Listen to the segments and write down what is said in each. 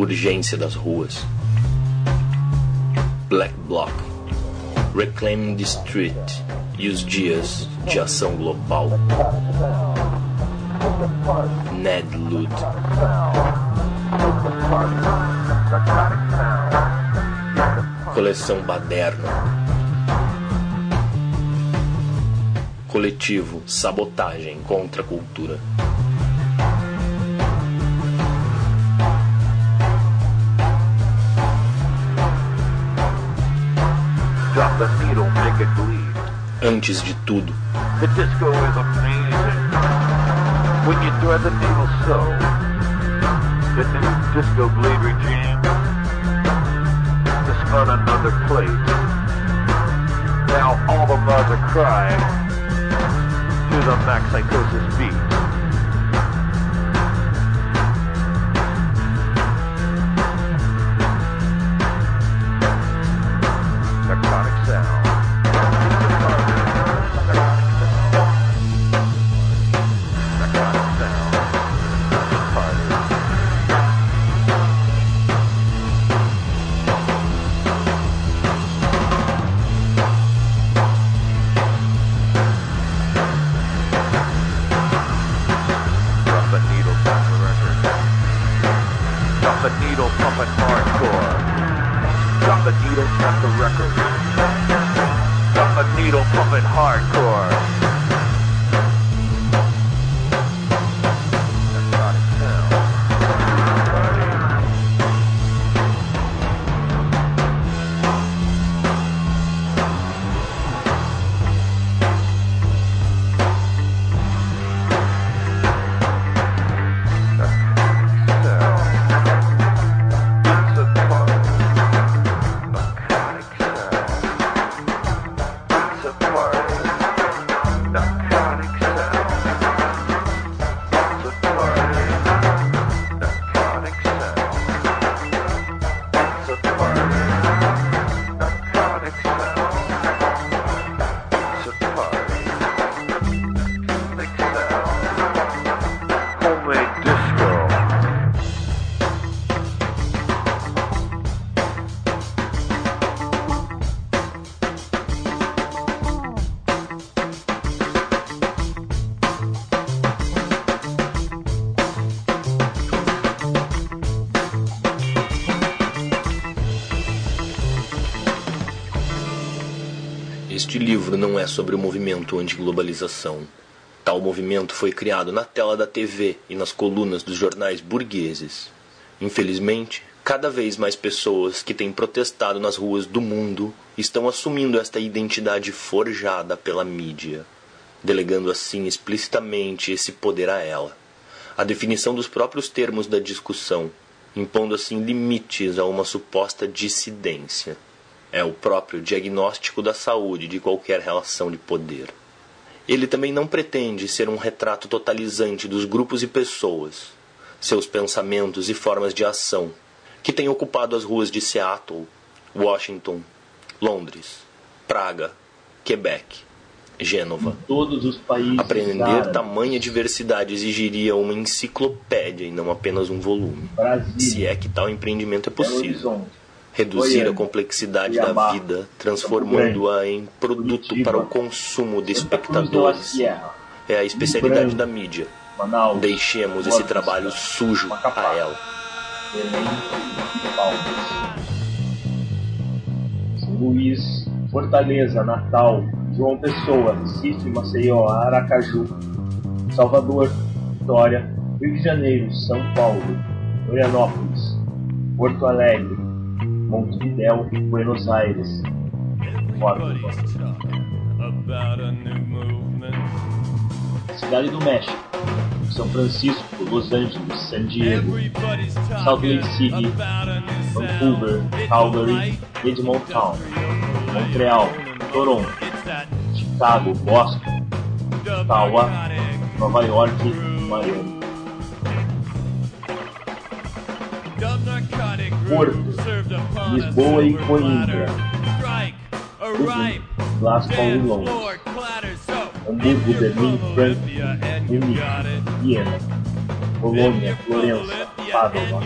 urgência das ruas. Black Bloc, Reclaim the Street e os dias de ação global. Ned Ludd. Coleção Baderna. Coletivo Sabotagem contra a Cultura. Antes de tudo. Now all the bars are crying to the max psychosis beat. The needle, tap the record. Drop the needle, pumping hardcore. Livro não é sobre o movimento antiglobalização. Tal movimento foi criado na tela da TV e nas colunas dos jornais burgueses. Infelizmente, cada vez mais pessoas que têm protestado nas ruas do mundo estão assumindo esta identidade forjada pela mídia, delegando assim explicitamente esse poder a ela. A definição dos próprios termos da discussão, impondo assim limites a uma suposta dissidência. É o próprio diagnóstico da saúde de qualquer relação de poder. Ele também não pretende ser um retrato totalizante dos grupos e pessoas, seus pensamentos e formas de ação, que têm ocupado as ruas de Seattle, Washington, Londres, Praga, Quebec, Gênova. Todos os países. Aprender árabes, tamanha diversidade exigiria uma enciclopédia e não apenas um volume. Brasília, Se é que tal empreendimento é possível. Horizonte, Reduzir a complexidade da vida, transformando-a em produto para o consumo de espectadores. É a especialidade da mídia. Deixemos esse trabalho sujo a ela. E Luís, Fortaleza, Natal, João Pessoa, Recife, Maceió, Aracaju, Salvador, Vitória, Rio de Janeiro, São Paulo, Florianópolis, Porto Alegre, Montevidéu, Buenos Aires, Córdoba. Everybody's talking about a new movement. Cidade do México, São Francisco, Los Angeles, San Diego, Salt Lake City, Vancouver, Calgary, Edmonton, real, Montreal, Toronto, Chicago, Boston, Ottawa, Nova York Miami. Porto, Lisboa e Coimbra. Glasgow e Londres. Hamburgo, Berlim, Frankfurt, Munique, Viena, Colônia, Florença, Padova,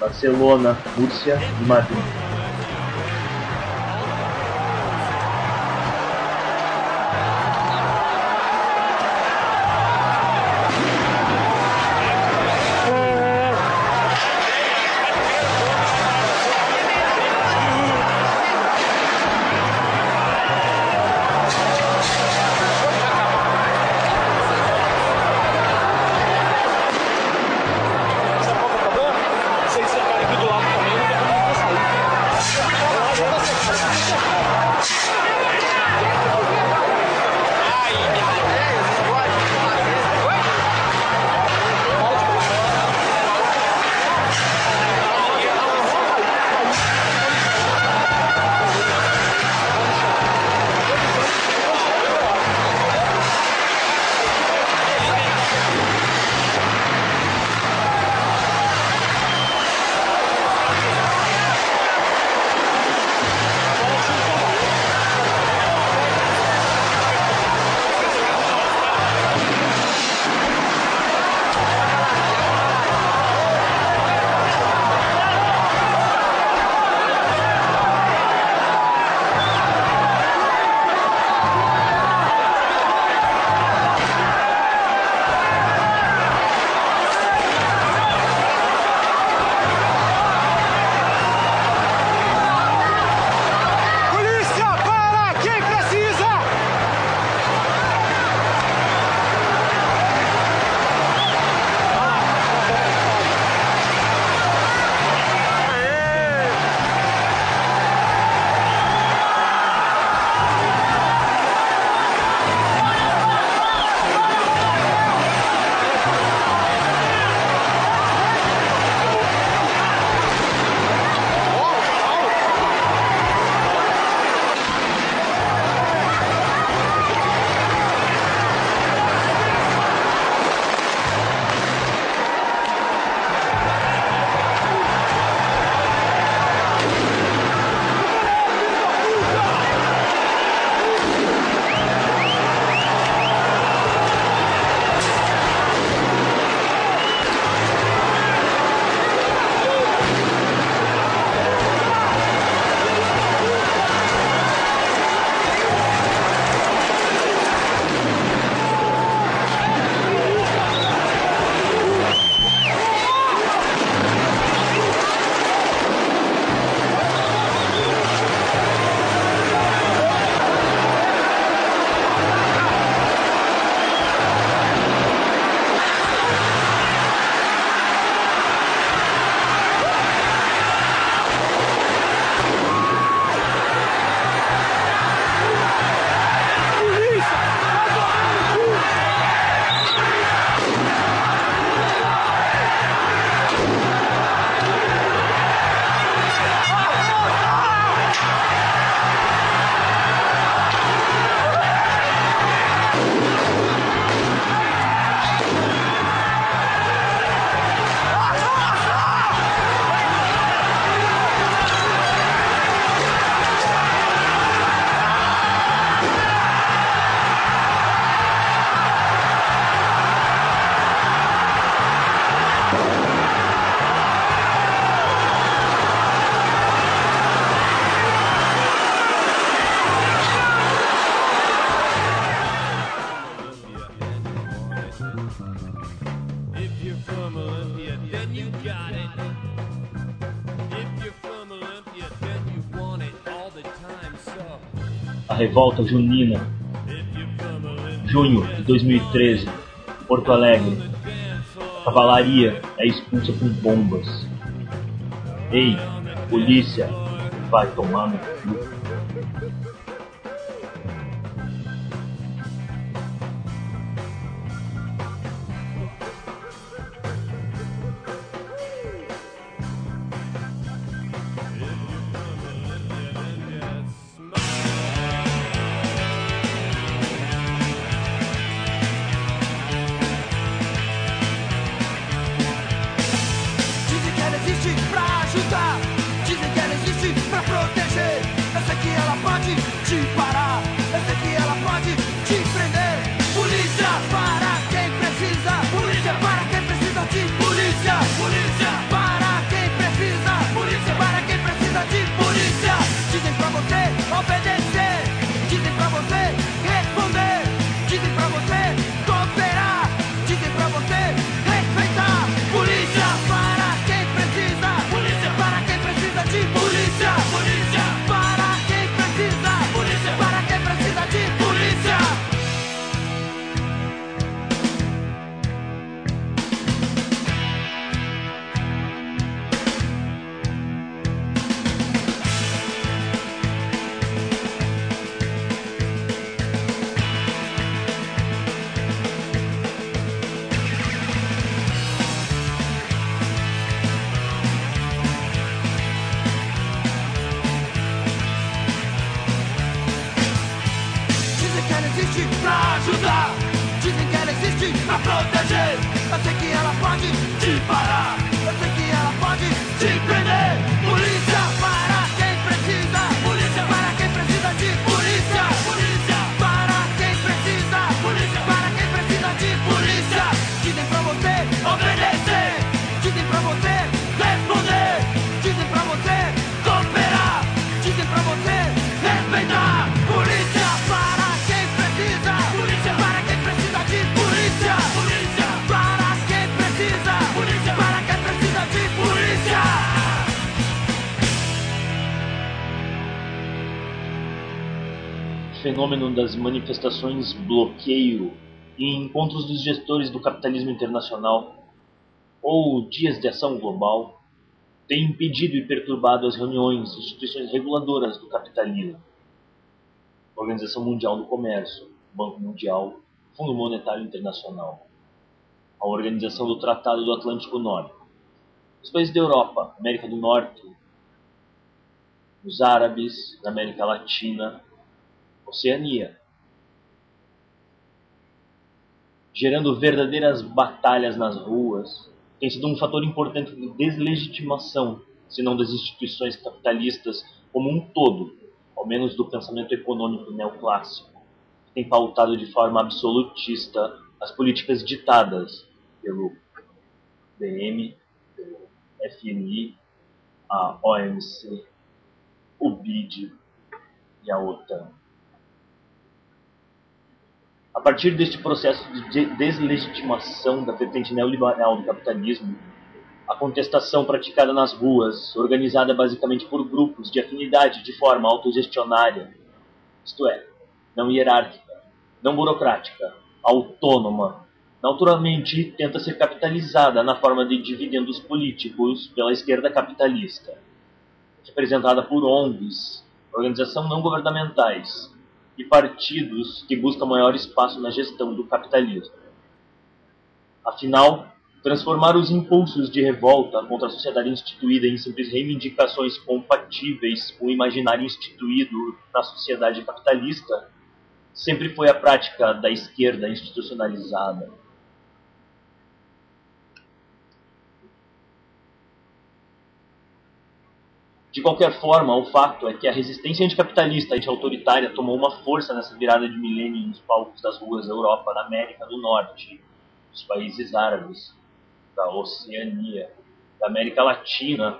Barcelona, Rússia e Madrid. a revolta junina, junho de 2013, Porto Alegre. Cavalaria é expulsa com bombas. Ei, polícia, vai tomar no cu. Manifestações bloqueio e encontros dos gestores do capitalismo internacional ou dias de ação global tem impedido e perturbado as reuniões de instituições reguladoras do capitalismo. Organização Mundial do Comércio, Banco Mundial, Fundo Monetário Internacional, a Organização do Tratado do Atlântico Norte, os países da Europa, América do Norte, os árabes, da América Latina, Oceania, gerando verdadeiras batalhas nas ruas, tem sido um fator importante de deslegitimação, se não das instituições capitalistas como um todo, ao menos do pensamento econômico neoclássico, que tem pautado de forma absolutista as políticas ditadas pelo BM, pelo FMI, a OMC, o BID e a OTAN. A partir deste processo de deslegitimação da vertente neoliberal do capitalismo, a contestação praticada nas ruas, organizada basicamente por grupos de afinidade de forma autogestionária, isto é, não hierárquica, não burocrática, autônoma, naturalmente tenta ser capitalizada na forma de dividendos políticos pela esquerda capitalista, representada por ONGs, organizações não governamentais, e partidos que buscam maior espaço na gestão do capitalismo. Afinal, transformar os impulsos de revolta contra a sociedade instituída em simples reivindicações compatíveis com o imaginário instituído na sociedade capitalista sempre foi a prática da esquerda institucionalizada. De qualquer forma, o fato é que a resistência anticapitalista e anti-autoritária tomou uma força nessa virada de milênio nos palcos das ruas da Europa, da América do Norte, dos países árabes, da Oceania, da América Latina,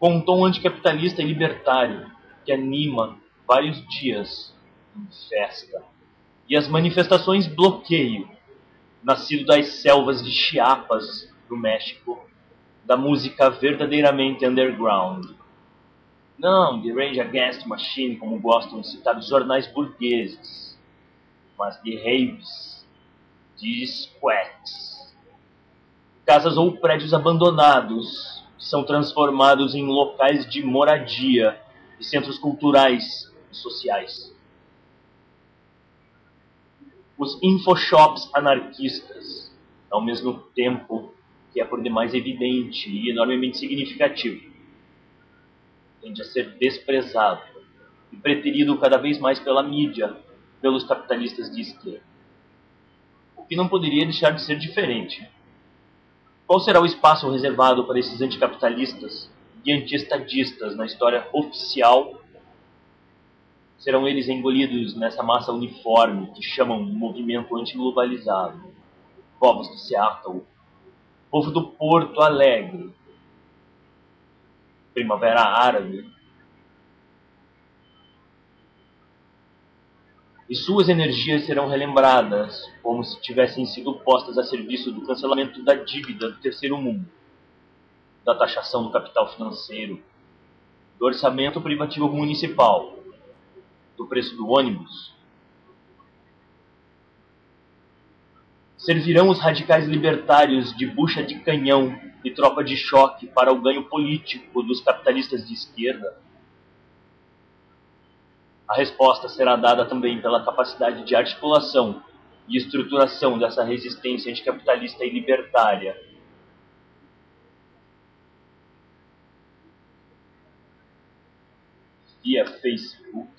com um tom anticapitalista e libertário que anima vários dias em festa. E as manifestações bloqueio, nascido das selvas de Chiapas, do México, da música verdadeiramente underground. Não de Rage Against Machine, como gostam de citar os jornais burgueses, mas de raves, de squats. Casas ou prédios abandonados são transformados em locais de moradia e centros culturais e sociais. Os infoshops anarquistas, ao mesmo tempo que é por demais evidente e enormemente significativo, tende a ser desprezado e preterido cada vez mais pela mídia, pelos capitalistas de esquerda. O que não poderia deixar de ser diferente. Qual será o espaço reservado para esses anticapitalistas e antiestadistas na história oficial? Serão eles engolidos nessa massa uniforme que chamam movimento antiglobalizado, povos de Seattle, povo do Porto Alegre, Primavera Árabe, e suas energias serão relembradas como se tivessem sido postas a serviço do cancelamento da dívida do terceiro mundo, da taxação do capital financeiro, do orçamento privativo municipal, do preço do ônibus. Servirão os radicais libertários de bucha de canhão e tropa de choque para o ganho político dos capitalistas de esquerda? A resposta será dada também pela capacidade de articulação e estruturação dessa resistência anticapitalista e libertária. Via Facebook.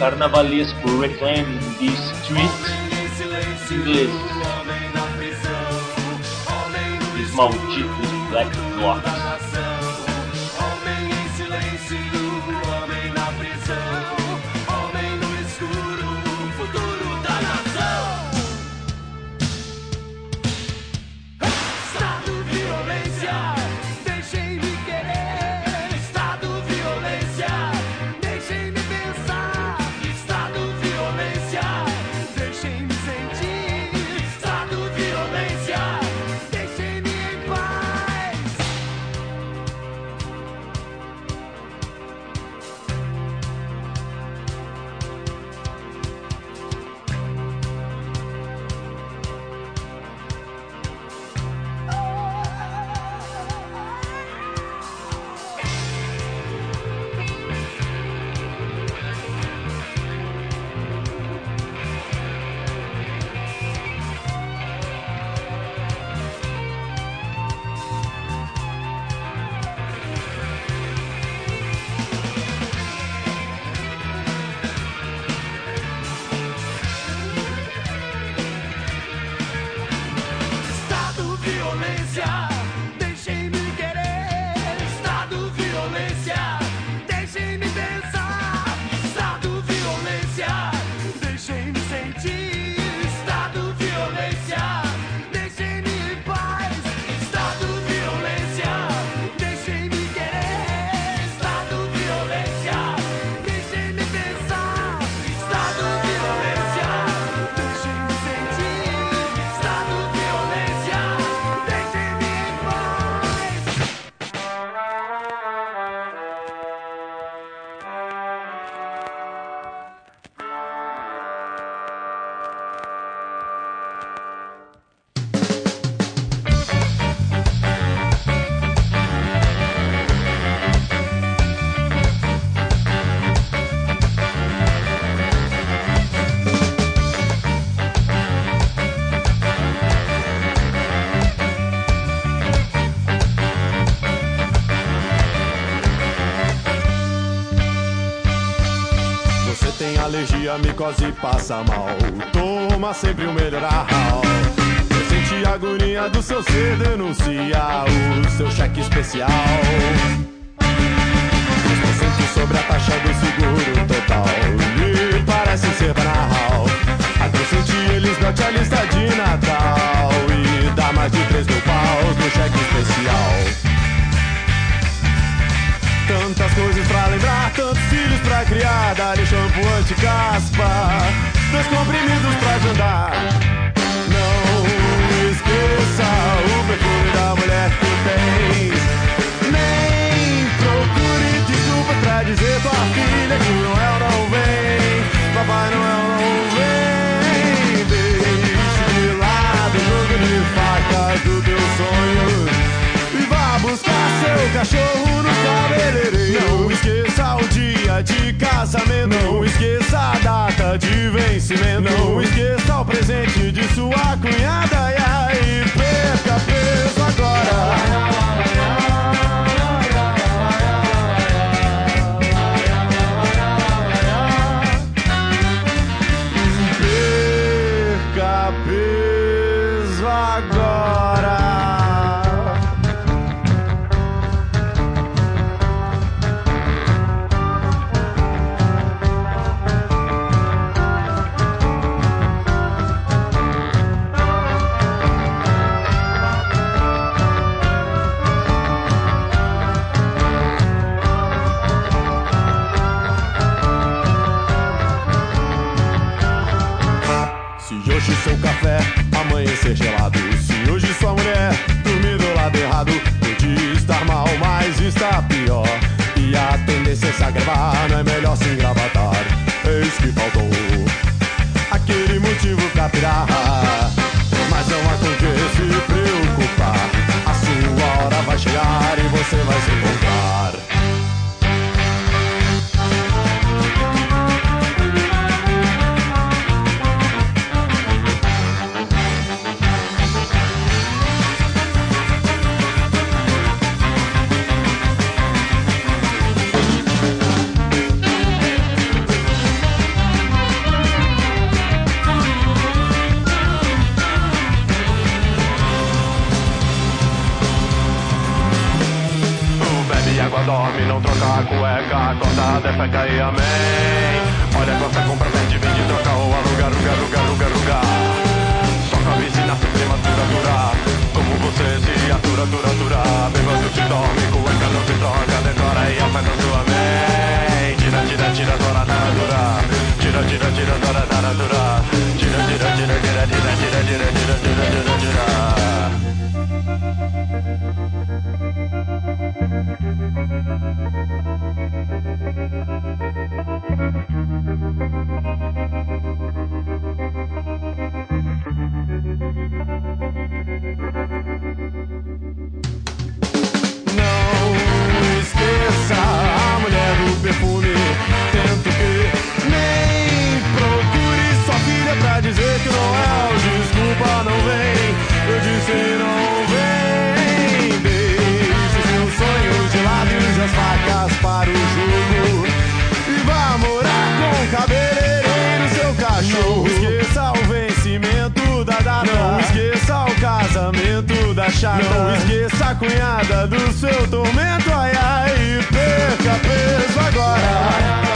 Carnavalesco Reclaim the Street inglês. Os malditos Black Blocs. Micose e passa mal. Toma sempre o melhoral. Sente a agonia do seu ser, denuncia o seu cheque especial. Criar. Dá-lhe shampoo anti-caspa, dois comprimidos pra jantar. Não esqueça o perfume da mulher que tens. Nem procure desculpas pra dizer tua filha que o Noel não seu cachorro no cabeleireiro. Não esqueça o dia de casamento. Não esqueça a data de vencimento. Não esqueça o presente de sua cunhada. E aí, perca peso agora. Seu café amanhecer gelado, se hoje sua mulher dormir do lado errado, pode estar mal, mas está pior. E a tendência é se agravar, não é melhor se engravatar. Eis que faltou aquele motivo pra pirar. Mas não há com que se preocupar. A sua hora vai chegar e você vai se chata. Não esqueça a cunhada do seu tormento. Ai, ai, e perca peso agora. Perca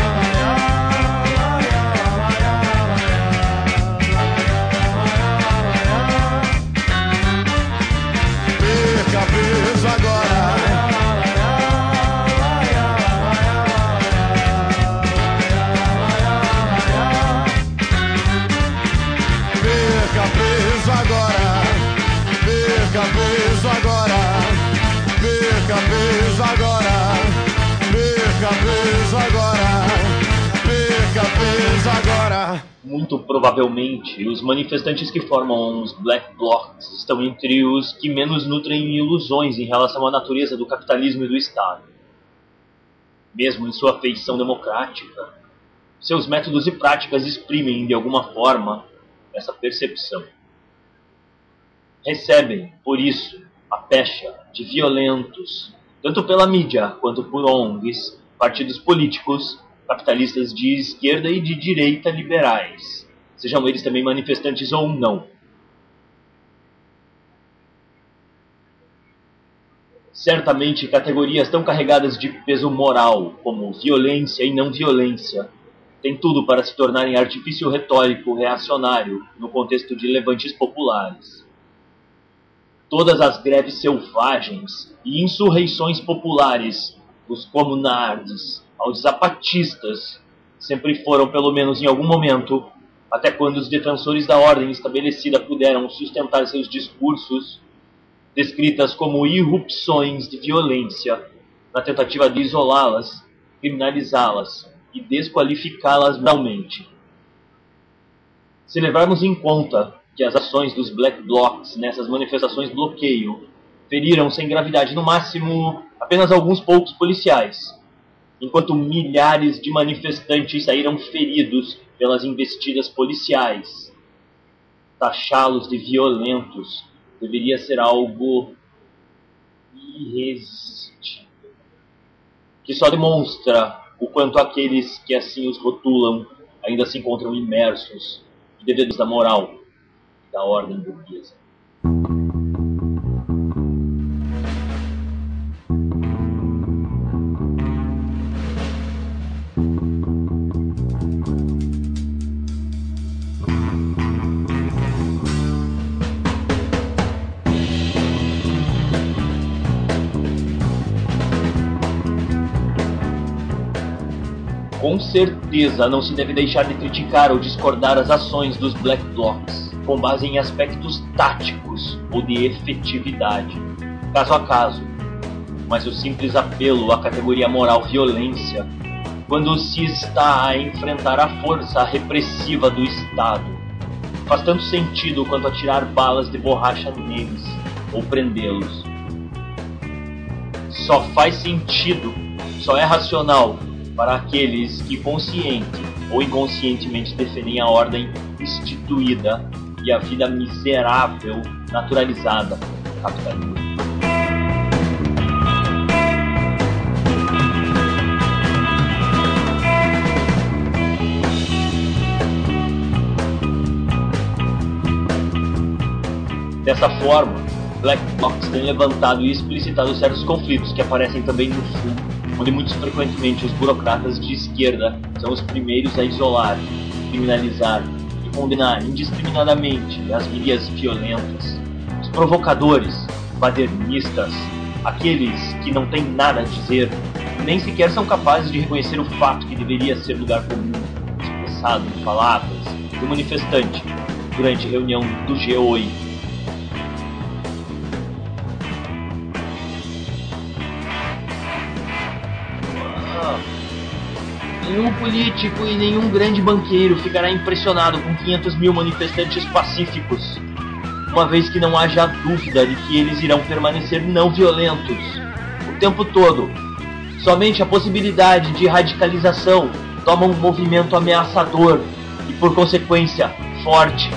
provavelmente, os manifestantes que formam os Black Blocs estão entre os que menos nutrem ilusões em relação à natureza do capitalismo e do Estado. Mesmo em sua feição democrática, seus métodos e práticas exprimem, de alguma forma, essa percepção. Recebem, por isso, a pecha de violentos, tanto pela mídia quanto por ONGs, partidos políticos, capitalistas de esquerda e de direita liberais, sejam eles também manifestantes ou não. Certamente, categorias tão carregadas de peso moral como violência e não violência têm tudo para se tornarem artifício retórico reacionário no contexto de levantes populares. Todas as greves selvagens e insurreições populares, dos comunardes aos zapatistas, sempre foram, pelo menos em algum momento, até quando os defensores da ordem estabelecida puderam sustentar seus discursos, descritas como irrupções de violência, na tentativa de isolá-las, criminalizá-las e desqualificá-las moralmente. Se levarmos em conta que as ações dos Black Blocs nessas manifestações bloqueio feriram sem gravidade no máximo apenas alguns poucos policiais, enquanto milhares de manifestantes saíram feridos pelas investidas policiais. Taxá-los de violentos deveria ser algo irresistível, que só demonstra o quanto aqueles que assim os rotulam ainda se encontram imersos em deveres da moral e da ordem burguesa. Certeza não se deve deixar de criticar ou discordar as ações dos Black Blocs, com base em aspectos táticos ou de efetividade, caso a caso. Mas o simples apelo à categoria moral violência, quando se está a enfrentar a força repressiva do Estado, faz tanto sentido quanto atirar balas de borracha neles ou prendê-los. Só faz sentido, só é racional para aqueles que consciente ou inconscientemente defendem a ordem instituída e a vida miserável naturalizada do capitalismo. Dessa forma, Black Box tem levantado e explicitado certos conflitos que aparecem também no Sul onde muito frequentemente os burocratas de esquerda são os primeiros a isolar, criminalizar e condenar indiscriminadamente as mídias violentas, os provocadores, badernistas, aqueles que não têm nada a dizer, nem sequer são capazes de reconhecer o fato que deveria ser lugar comum, expressado em palavras do manifestante durante reunião do G8. Nenhum político e nenhum grande banqueiro ficará impressionado com 500 mil manifestantes pacíficos, uma vez que não haja dúvida de que eles irão permanecer não violentos o tempo todo. Somente a possibilidade de radicalização toma um movimento ameaçador e, por consequência, forte.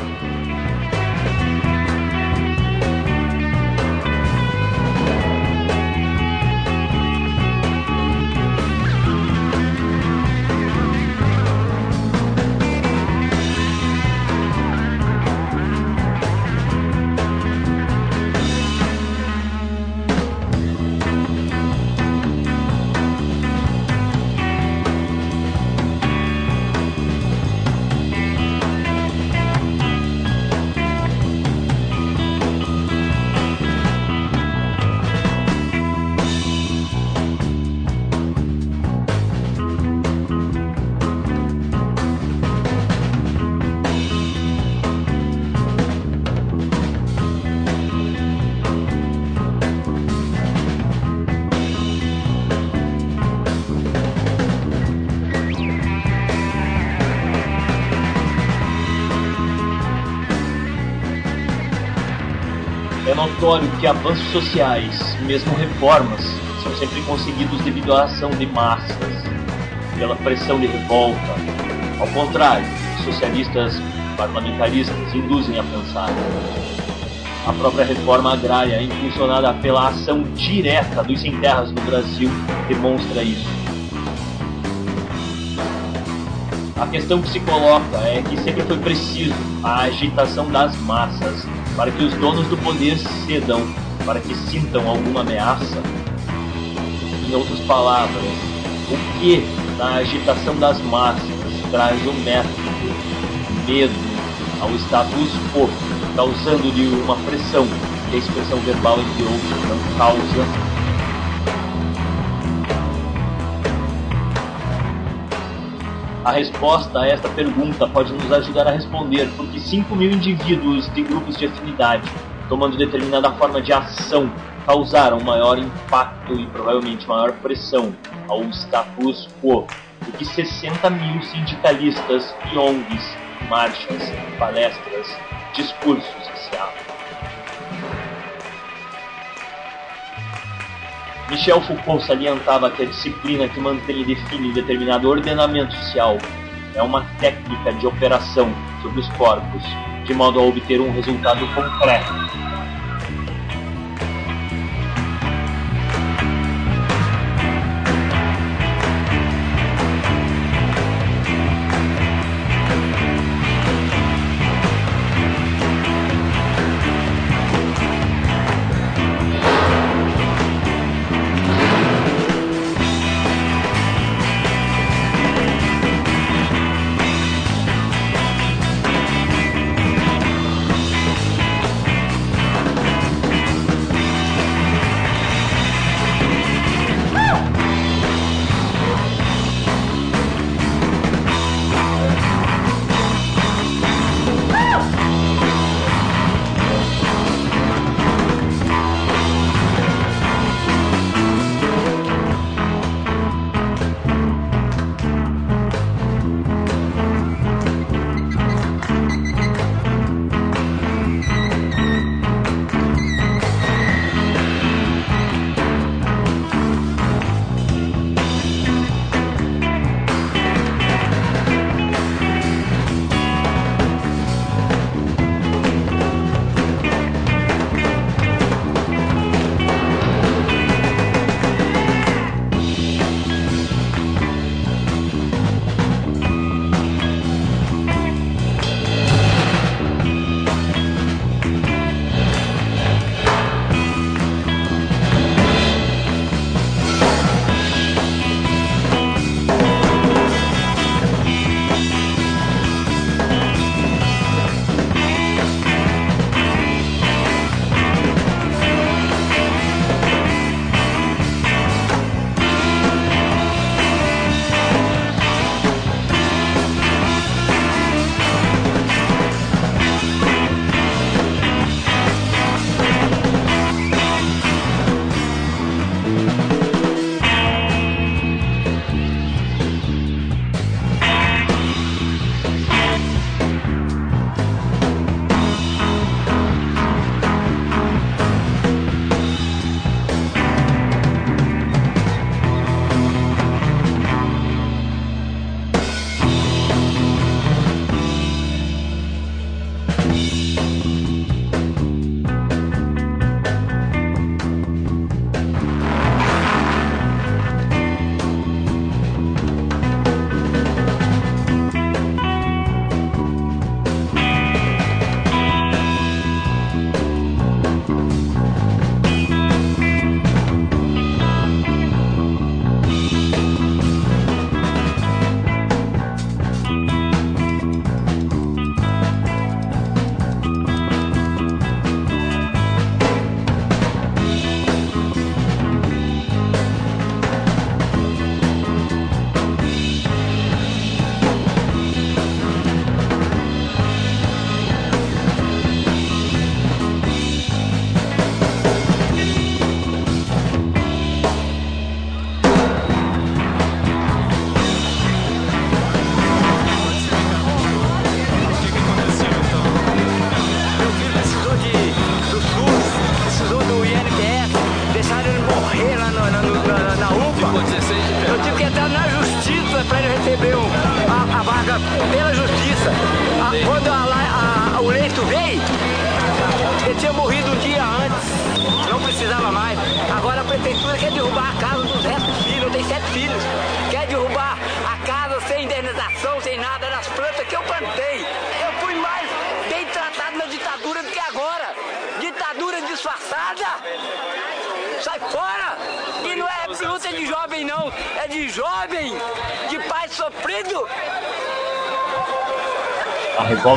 Notório que avanços sociais, mesmo reformas, são sempre conseguidos devido à ação de massas, pela pressão de revolta. Ao contrário, socialistas parlamentaristas induzem a pensar. A própria reforma agrária, impulsionada pela ação direta dos sem terras no Brasil, demonstra isso. A questão que se coloca é que sempre foi preciso a agitação das massas para que os donos do poder cedam, para que sintam alguma ameaça. Em outras palavras, o que na agitação das massas traz o método medo ao status quo, causando-lhe uma pressão que a expressão verbal, entre outros, não causa A resposta a esta pergunta pode nos ajudar a responder porque 5 mil indivíduos de grupos de afinidade, tomando determinada forma de ação, causaram maior impacto e provavelmente maior pressão ao status quo do que 60 mil sindicalistas e ONGs, marchas, palestras, discursos que se. Michel Foucault salientava que a disciplina que mantém e define determinado ordenamento social é uma técnica de operação sobre os corpos, de modo a obter um resultado concreto.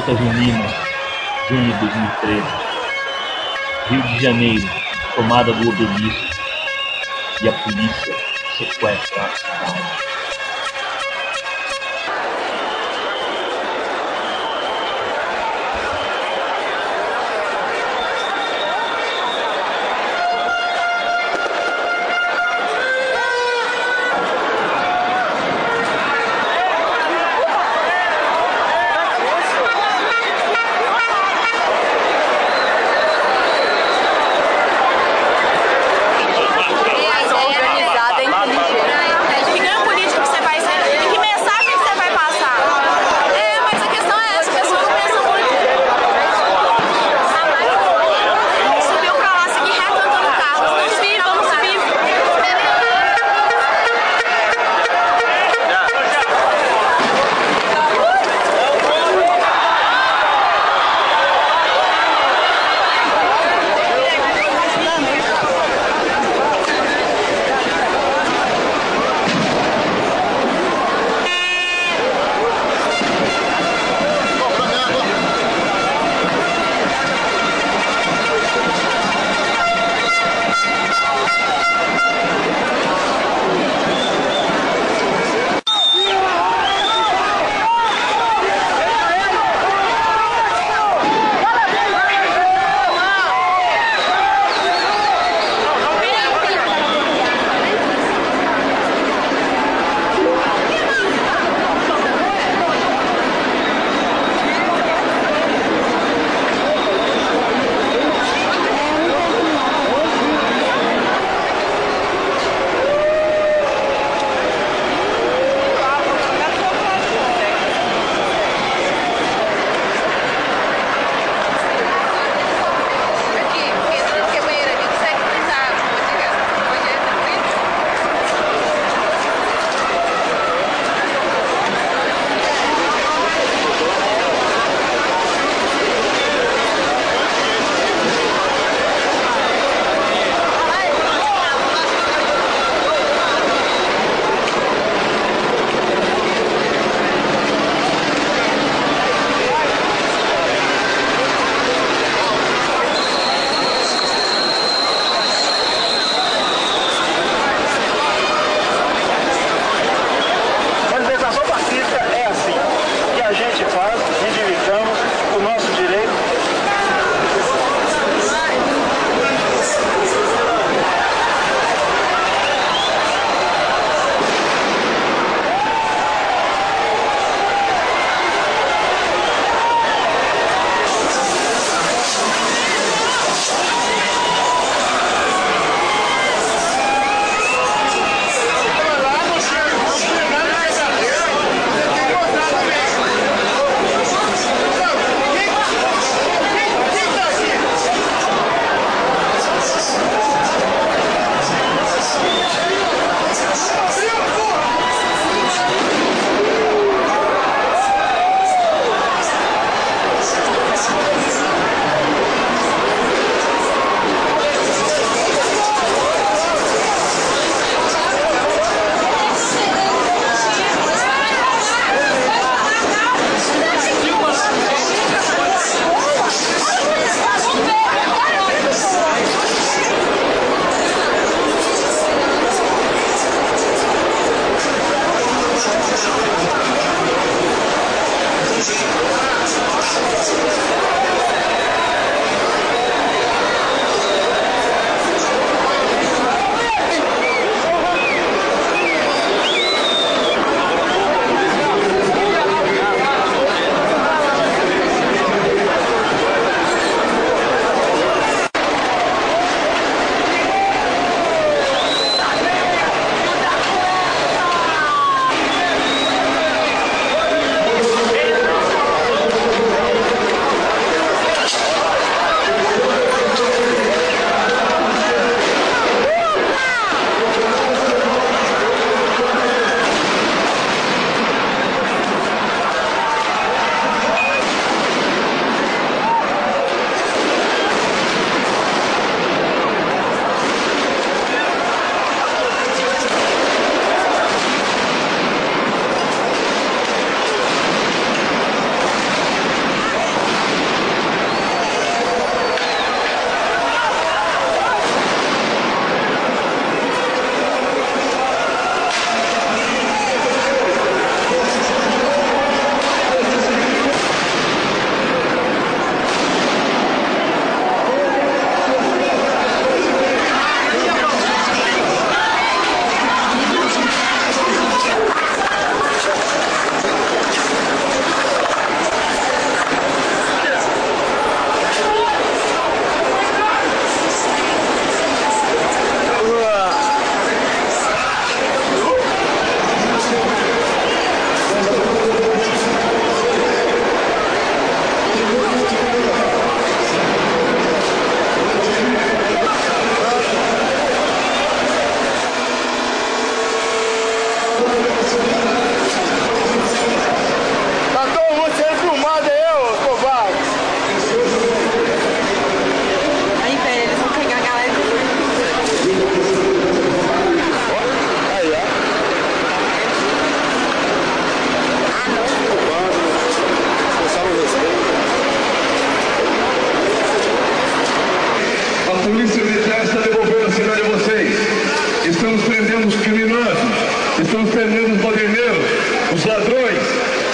A revolta junina, junho de 2013. Rio de Janeiro, tomada do obelisco. E a polícia sequestra a cidade.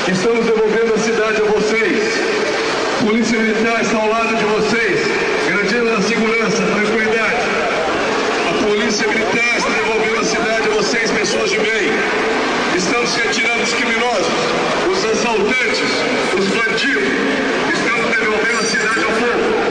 Estamos devolvendo a cidade a vocês. Polícia Militar está ao lado de vocês, garantindo a segurança, a tranquilidade. A Polícia Militar está devolvendo a cidade a vocês, pessoas de bem. Estamos retirando os criminosos, os assaltantes, os bandidos. Estamos devolvendo a cidade ao povo.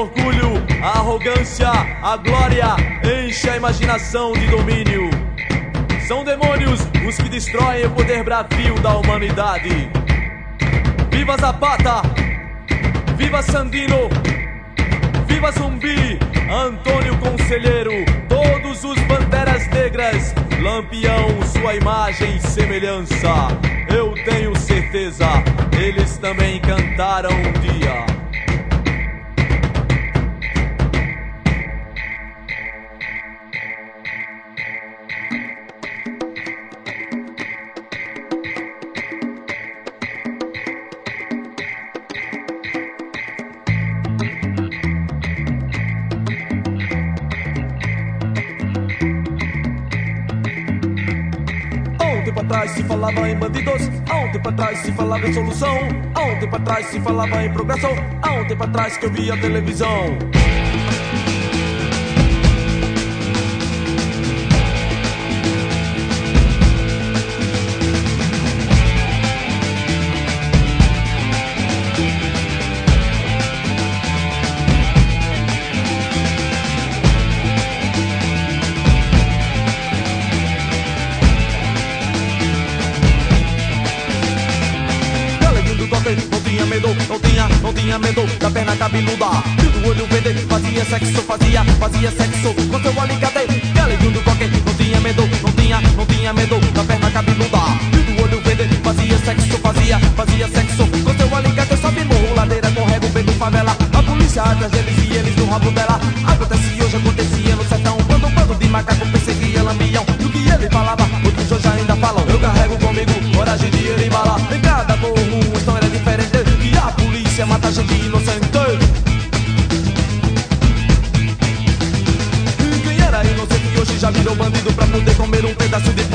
Orgulho, a arrogância, a glória enche a imaginação de domínio. São demônios os que destroem o poder bravio da humanidade. Viva Zapata! Viva Sandino! Viva Zumbi! Antônio Conselheiro! Todos os banderas negras! Lampião, sua imagem e semelhança! Eu tenho certeza, eles também cantaram um dia. Um tempo atrás se falava em solução, um tempo atrás se falava em progresso, um tempo atrás que eu via televisão. Cabeluda. Do olho verde, fazia sexo, fazia, fazia sexo com seu alicate. Galeguinho do toque, não tinha medo, não tinha, não tinha medo da perna cabeluda. Do olho verde, fazia sexo, fazia, fazia sexo com seu alicate. Sobe morro, ladeira, corrego, vendo favela. A polícia atrás deles e eles no rabo dela. Comer um